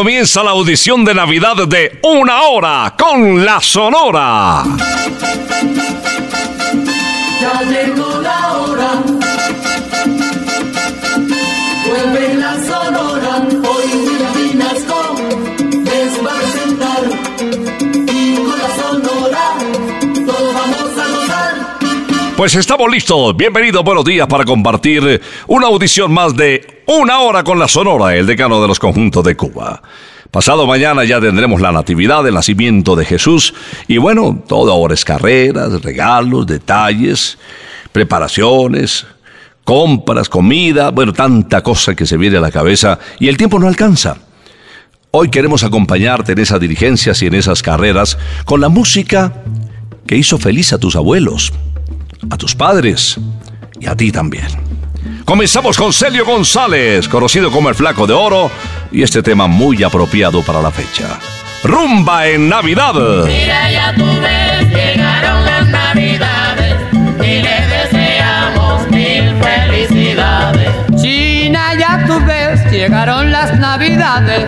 Comienza la audición de Navidad de Una Hora con la Sonora. Pues estamos listos. Bienvenido, buenos días para compartir una audición más de una hora con la Sonora, el decano de los conjuntos de Cuba. Pasado mañana ya tendremos la natividad, el nacimiento de Jesús. Y bueno, todo ahora es carreras, regalos, detalles, preparaciones, compras, comida, bueno, tanta cosa que se viene a la cabeza y el tiempo no alcanza. Hoy queremos acompañarte en esas diligencias y en esas carreras con la música que hizo feliz a tus abuelos, a tus padres y a ti también. Comenzamos con Celio González, conocido como el Flaco de Oro, y este tema muy apropiado para la fecha. Rumba en Navidad. Mira, ya tú ves, llegaron las Navidades y le deseamos mil felicidades. China, ya tú ves, llegaron las Navidades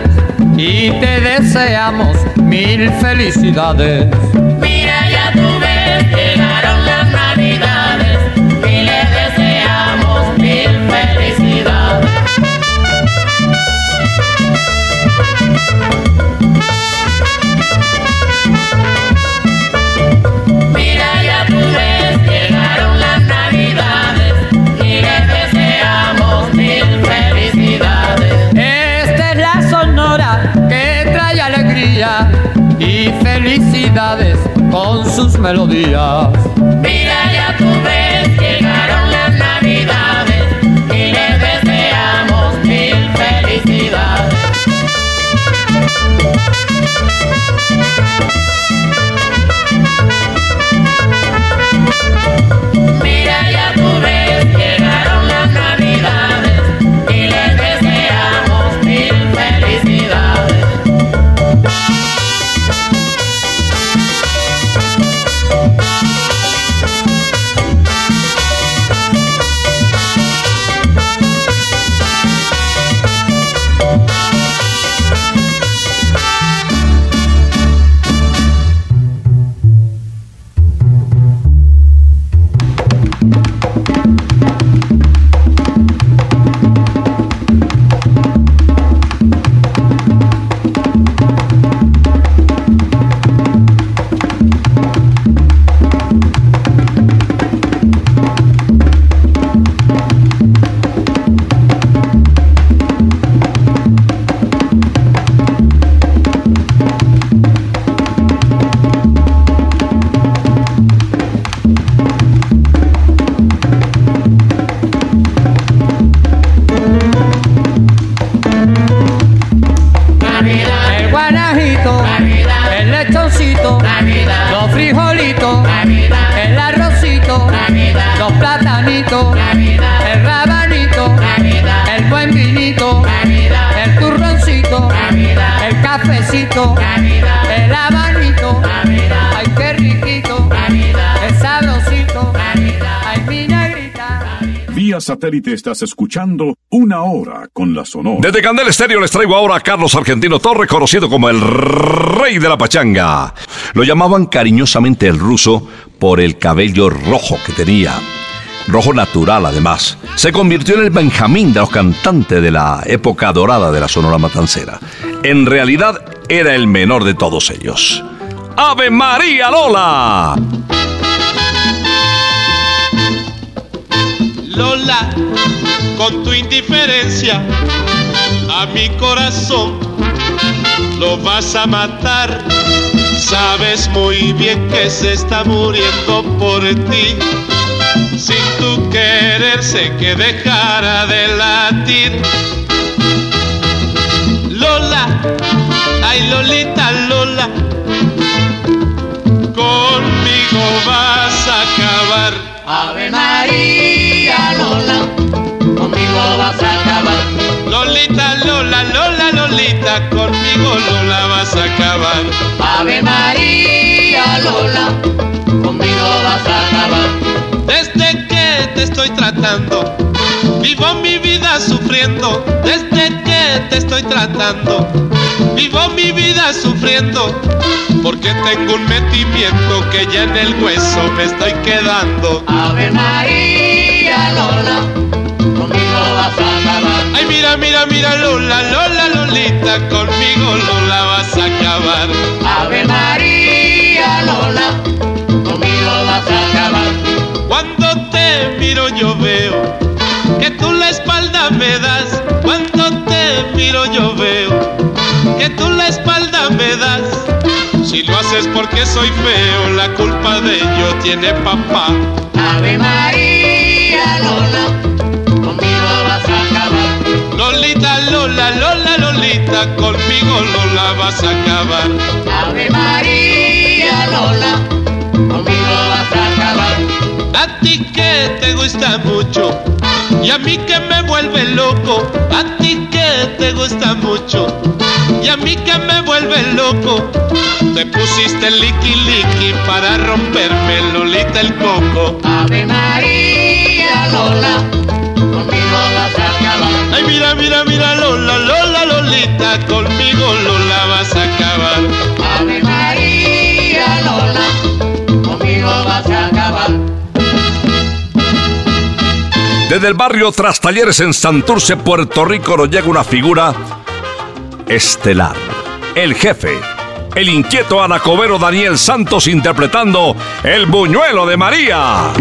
y te deseamos mil felicidades. Mira, ya tú ves, llegaron las que trae alegría y felicidades con sus melodías. Satélite estás escuchando Una Hora con la Sonora. Desde Candel Estéreo les traigo ahora a Carlos Argentino Torre, conocido como el rey de la pachanga. Lo llamaban cariñosamente el ruso por el cabello rojo que tenía. Rojo natural, además. Se convirtió en el Benjamín de los cantantes de la época dorada de la Sonora Matancera. En realidad, era el menor de todos ellos. ¡Ave María Lola! Lola, con tu indiferencia a mi corazón lo vas a matar. Sabes muy bien que se está muriendo por ti. Sin tu querer sé que dejara de latir. Lola, ay Lolita Lola, conmigo vas a acabar. Ave María Conmigo Lola vas a acabar. Ave María Lola, conmigo vas a acabar. Desde que te estoy tratando, vivo mi vida sufriendo. Desde que te estoy tratando, vivo mi vida sufriendo. Porque tengo un metimiento que ya en el hueso me estoy quedando. Ave María Lola, Ay, mira, mira, mira, Lola, Lola, Lolita, conmigo Lola vas a acabar. Ave María Lola, conmigo vas a acabar. Cuando te miro yo veo que tú la espalda me das. Cuando te miro yo veo que tú la espalda me das. Si lo haces porque soy feo, la culpa de ello tiene papá. Ave María vas a acabar. Ave María Lola, conmigo vas a acabar. A ti que te gusta mucho y a mí que me vuelve loco. A ti que te gusta mucho y a mí que me vuelve loco. Te pusiste liqui liqui para romperme Lolita el coco. Ave María Lola, conmigo vas a acabar. Ay mira mira mira Lola Lola Lolita conmigo Lola acabar. Ave María Lola, conmigo vas a acabar. Desde el barrio Tras Talleres en Santurce, Puerto Rico, nos llega una figura estelar. El jefe, el inquieto anacobero Daniel Santos interpretando El Buñuelo de María.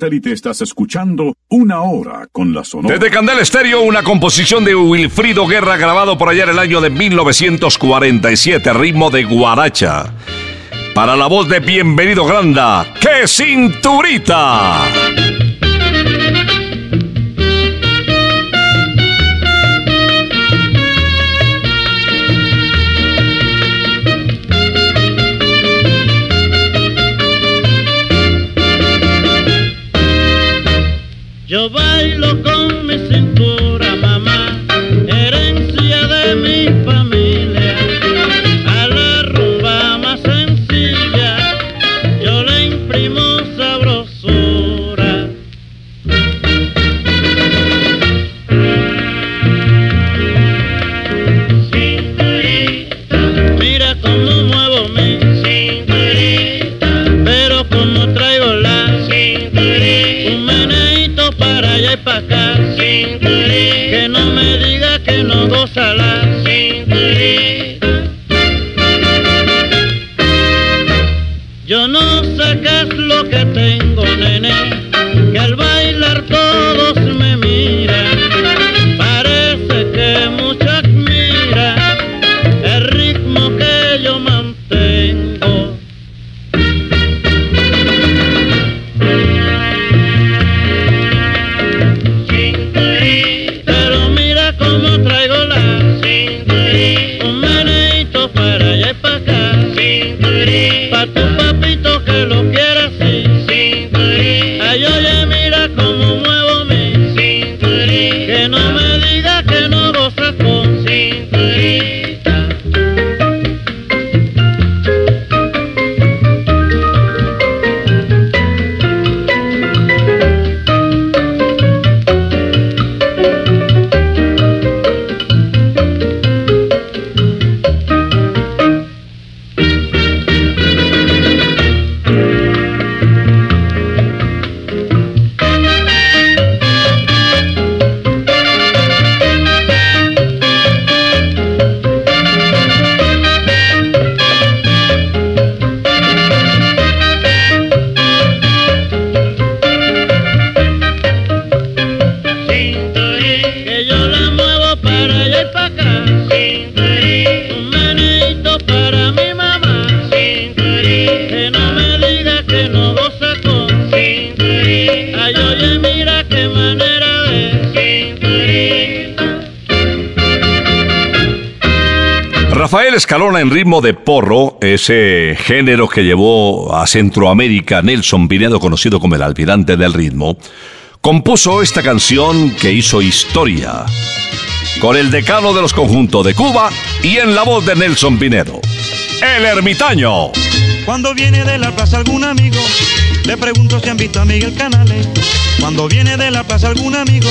Satélite estás escuchando Una Hora con la Sonora. Desde Candel Estéreo, una composición de Wilfrido Guerra grabado por allá en el año de 1947, ritmo de guaracha. Para la voz de Bienvenido Granda, ¡qué cinturita! Yo bailo con Yeah. Escalona en ritmo de porro, ese género que llevó a Centroamérica Nelson Pinedo, conocido como el almirante del ritmo, compuso esta canción que hizo historia, con el decano de los conjuntos de Cuba y en la voz de Nelson Pinedo, el ermitaño. Cuando viene de la plaza algún amigo, le pregunto si han visto a Miguel Canales. Cuando viene de la plaza algún amigo,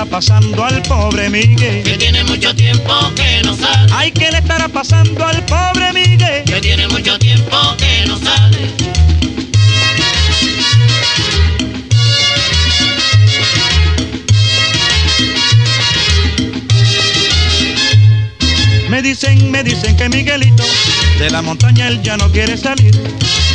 Estará pasando al pobre Miguel? Que tiene mucho tiempo que no sale. Ay, ¿qué le estará pasando al pobre Miguel? Que tiene mucho tiempo que no sale. Me dicen, me dicen que Miguelito de la montaña él ya no quiere salir.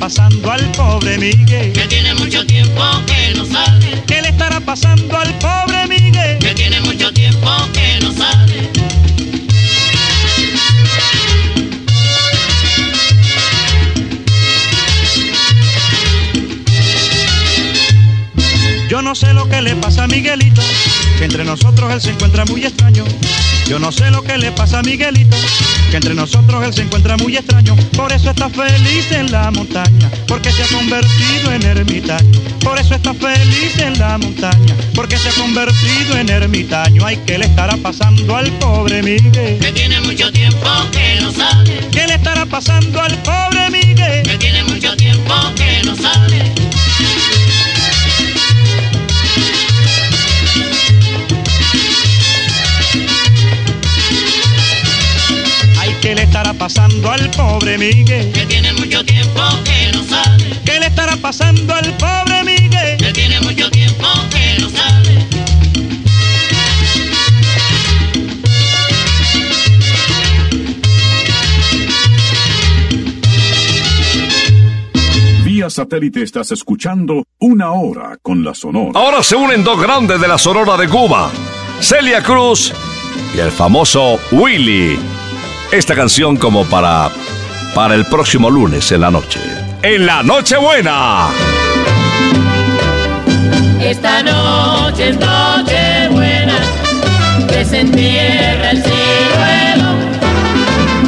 Pasando al pobre Miguel? Que tiene mucho tiempo que no sale. ¿Qué le estará pasando al pobre Miguel? Que tiene mucho tiempo que no sale. Yo no sé lo que le pasa a Miguelito, que entre nosotros él se encuentra muy extraño. Yo no sé lo que le pasa a Miguelito, que entre nosotros él se encuentra muy extraño. Por eso está feliz en la montaña, porque se ha convertido en ermitaño. Por eso está feliz en la montaña, porque se ha convertido en ermitaño. Ay, ¿qué le estará pasando al pobre Miguel? Que tiene mucho tiempo que no sale. ¿Qué le estará pasando al pobre Miguel? Que tiene mucho tiempo que no sale. Pasando al pobre Miguel? Que tiene mucho tiempo que no sale. ¿Qué le estará pasando al pobre Miguel? Que tiene mucho tiempo que no sale. Vía satélite estás escuchando Una Hora con la Sonora. Ahora se unen dos grandes de la Sonora de Cuba, Celia Cruz y el famoso Willy. Esta canción como para para el próximo lunes en la noche. En la Nochebuena. Esta noche es noche buena, que se entierra el ciruelo.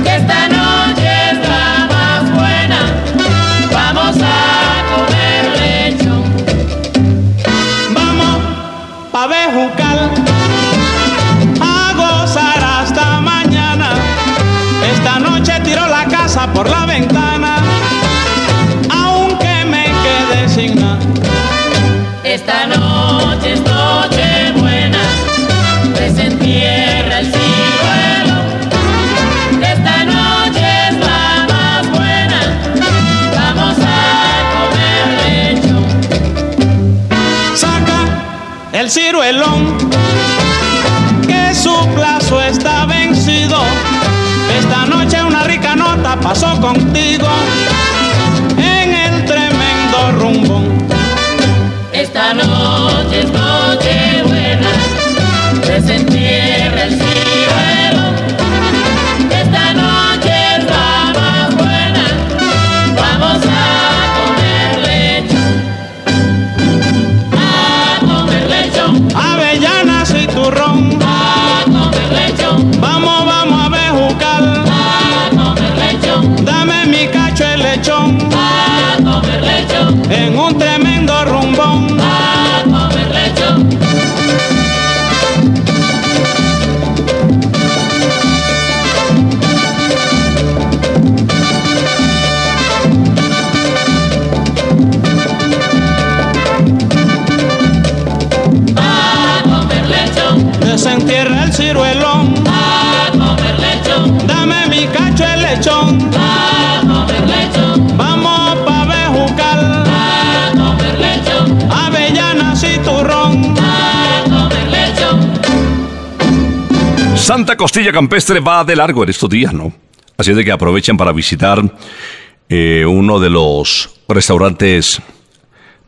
Esta noche es la más buena, vamos a comer lechón. Vamos pa' Bejucal por la ventana, aunque me quede sin nada. Esta noche es noche buena, entierra el ciruelo. Esta noche es la más buena, vamos a comer lechón. Saca el ciruelón, pasó contigo Santa Costilla Campestre va de largo en estos días, ¿no? Así de que aprovechen para visitar eh, uno de los restaurantes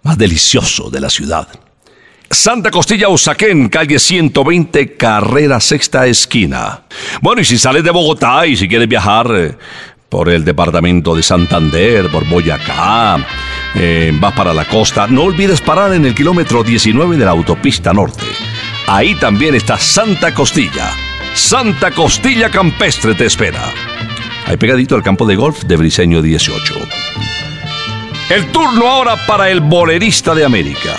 más deliciosos de la ciudad. Santa Costilla Usaquén, calle 120, carrera sexta esquina. Bueno, y si sales de Bogotá y si quieres viajar eh, por el departamento de Santander, por Boyacá, eh, vas para la costa, no olvides parar en el kilómetro 19 de la autopista norte. Ahí también está Santa Costilla. Santa Costilla Campestre te espera. Ahí pegadito al campo de golf de Briseño 18. El turno ahora para el bolerista de América.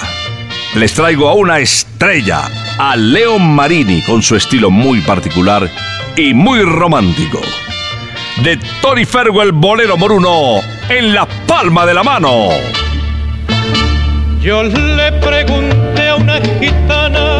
Les traigo a una estrella, a Leon Marini, con su estilo muy particular y muy romántico. De Tony Fergo el bolero moruno en la palma de la mano. Yo le pregunté a una gitana,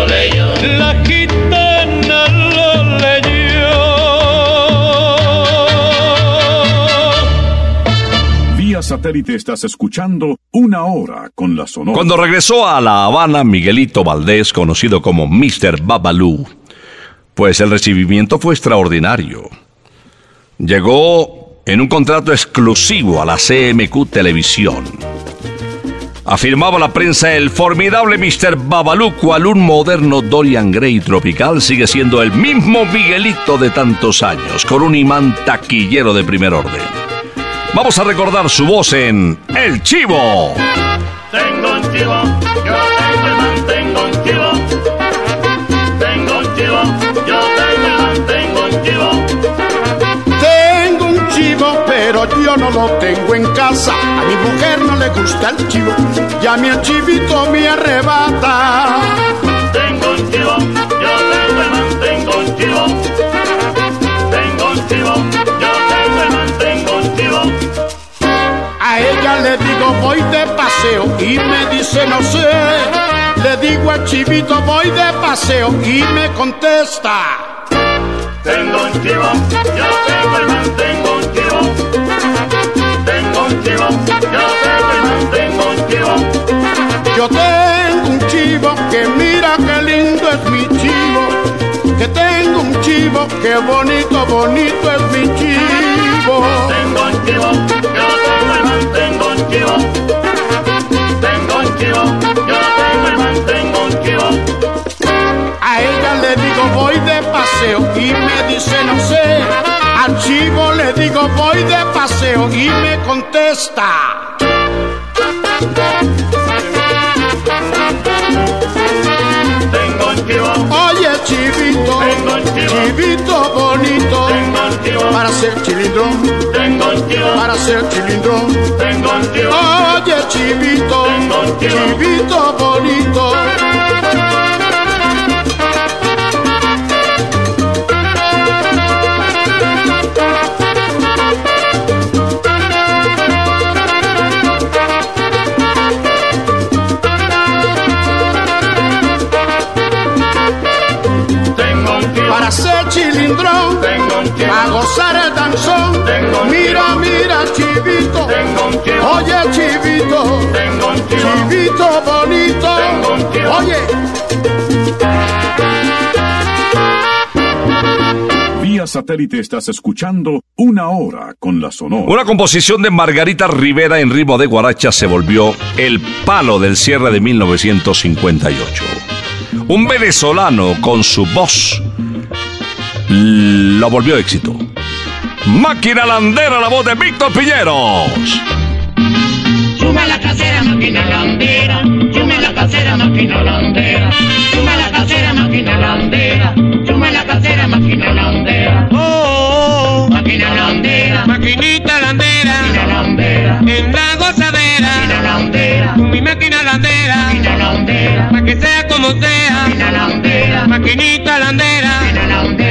Satélite estás escuchando Una Hora con la Sonora. Cuando regresó a La Habana, Miguelito Valdés, conocido como Mr. Babalú, pues el recibimiento fue extraordinario. Llegó en un contrato exclusivo a la CMQ Televisión. Afirmaba la prensa el formidable Mr. Babalú, cual un moderno Dorian Gray tropical, sigue siendo el mismo Miguelito de tantos años, con un imán taquillero de primer orden. Vamos a recordar su voz en El Chivo. Tengo un chivo, yo tengo y mantengo un chivo. Tengo un chivo, yo tengo y mantengo un chivo. Tengo un chivo, pero yo no lo tengo en casa. A mi mujer no le gusta el chivo, y a mi chivito me arrebata. Tengo un chivo, yo tengo y mantengo un chivo. Le digo voy de paseo y me dice no sé. Le digo al chivito voy de paseo y me contesta. Tengo un chivo, yo tengo y mantengo un chivo. Tengo un chivo, yo tengo y mantengo un chivo. Yo tengo un chivo que mira qué lindo es mi chivo. Que tengo un chivo, qué bonito, bonito es mi chivo. Tengo un chivo, de paseo y me dice no sé. Al chivo le digo voy de paseo y me contesta. Oye chivito, chivito bonito, para ser chilindrón, para ser chilindrón. Oye chivito, chivito bonito, hacer chilindrón, para gozar el danzón. Mira, mira, chivito, oye, chivito, chivito bonito, oye. Vía satélite estás escuchando Una Hora con la Sonora. Una composición de Margarita Rivera en ritmo de guaracha se volvió el palo del cierre de 1958. Un venezolano con su voz lo volvió éxito. Máquina Landera, la voz de Víctor Piñeros. Suma la casera, máquina landera. Suma la casera, máquina landera. Suma la casera, máquina landera. Suma la casera, máquina landera. Oh, Máquina landera. maquinita landera, Máquina landera. en la gozadera, Máquina landera. con mi máquina landera, Máquina landera. para que sea como sea, Máquina landera. maquinita landera. Máquina landera.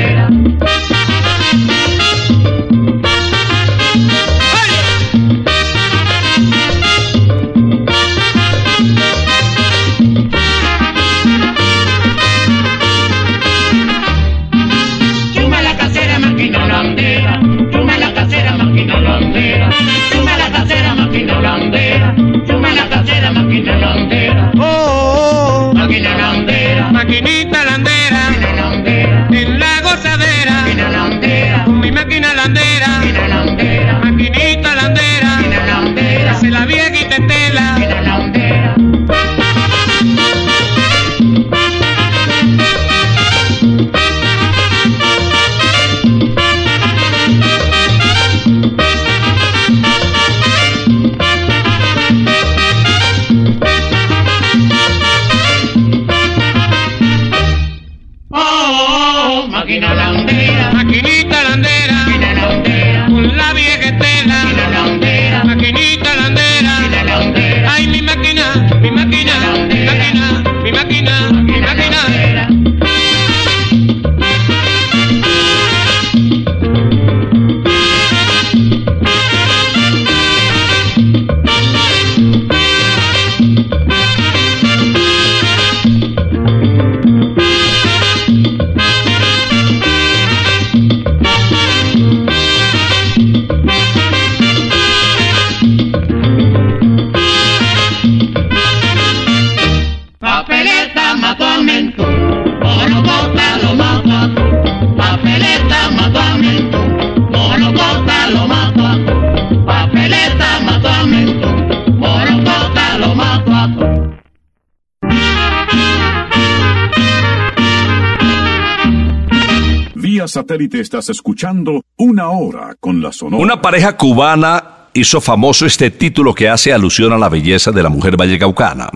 Satélite estás escuchando Una Hora con la Sonora. Una pareja cubana hizo famoso este título que hace alusión a la belleza de la mujer vallecaucana.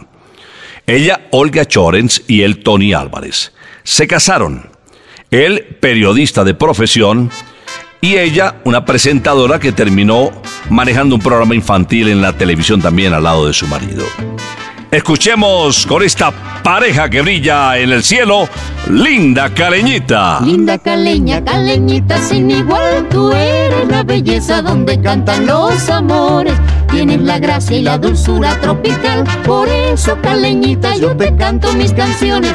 Ella, Olga Chorens, y él, Tony Álvarez. Se casaron. Él, periodista de profesión, y ella, una presentadora que terminó manejando un programa infantil en la televisión también al lado de su marido. Escuchemos con esta pareja que brilla en el cielo, Linda Caleñita. Linda caleña, caleñita sin igual, tú eres la belleza donde cantan los amores. Tienes la gracia y la dulzura tropical, por eso caleñita yo te canto mis canciones.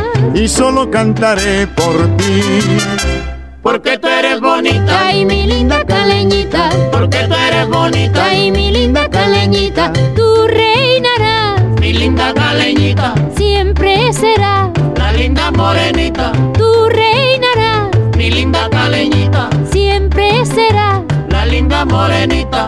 Y solo cantaré por ti. porque tú eres bonita, Ay, mi linda caleñita, porque tú eres bonita, ay, mi linda caleñita, tú reinarás, mi linda caleñita, siempre serás, la linda morenita, tú reinarás, mi linda caleñita, siempre serás. la linda morenita.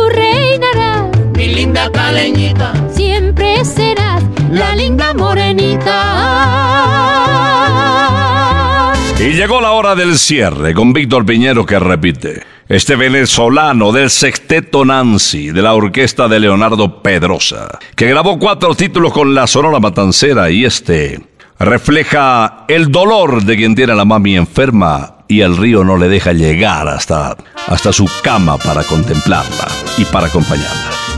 linda caleñita. siempre serás. La linda morenita. Y llegó la hora del cierre con Víctor Piñero que repite. Este venezolano del sexteto Nancy de la orquesta de Leonardo Pedrosa, que grabó cuatro títulos con la Sonora Matancera y este refleja el dolor de quien tiene a la mami enferma y el río no le deja llegar hasta, hasta su cama para contemplarla y para acompañarla.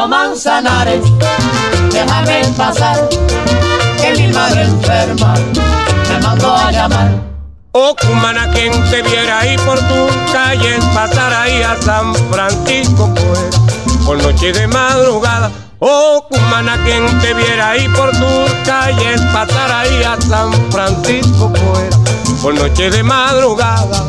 Río Manzanares, déjame pasar, que mi madre enferma me mandó a llamar. Oh, cumana, quien te viera ahí por tus calles, pasar ahí a San Francisco, pues, por noche de madrugada. Oh, cumana, quien te viera ahí por tus calles, pasar ahí a San Francisco, pues, por noche de madrugada.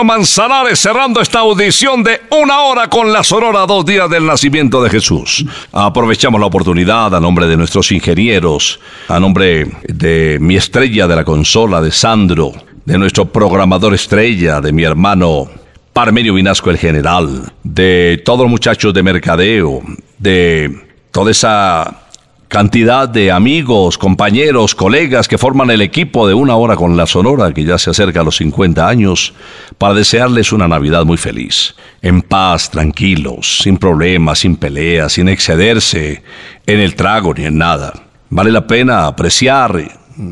Manzanares cerrando esta audición de una hora con la Sonora dos días del nacimiento de Jesús. Aprovechamos la oportunidad a nombre de nuestros ingenieros, a nombre de mi estrella de la consola, de Sandro, de nuestro programador estrella, de mi hermano Parmenio Vinasco el general, de todos los muchachos de mercadeo, de toda esa cantidad de amigos, compañeros, colegas que forman el equipo de una hora con la Sonora, que ya se acerca a los 50 años, para desearles una Navidad muy feliz, en paz, tranquilos, sin problemas, sin peleas, sin excederse en el trago ni en nada. Vale la pena apreciar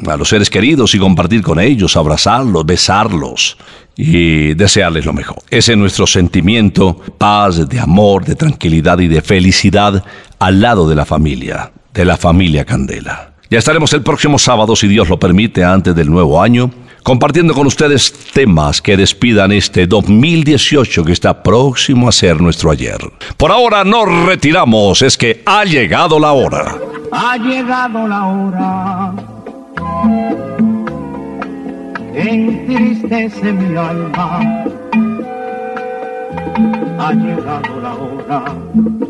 a los seres queridos y compartir con ellos, abrazarlos, besarlos y desearles lo mejor. Ese es nuestro sentimiento, paz, de amor, de tranquilidad y de felicidad al lado de la familia, de la familia Candela. Ya estaremos el próximo sábado, si Dios lo permite, antes del nuevo año, compartiendo con ustedes temas que despidan este 2018 que está próximo a ser nuestro ayer. Por ahora nos retiramos, es que ha llegado la hora. Ha llegado la hora. Entristece mi alma. Ha llegado la hora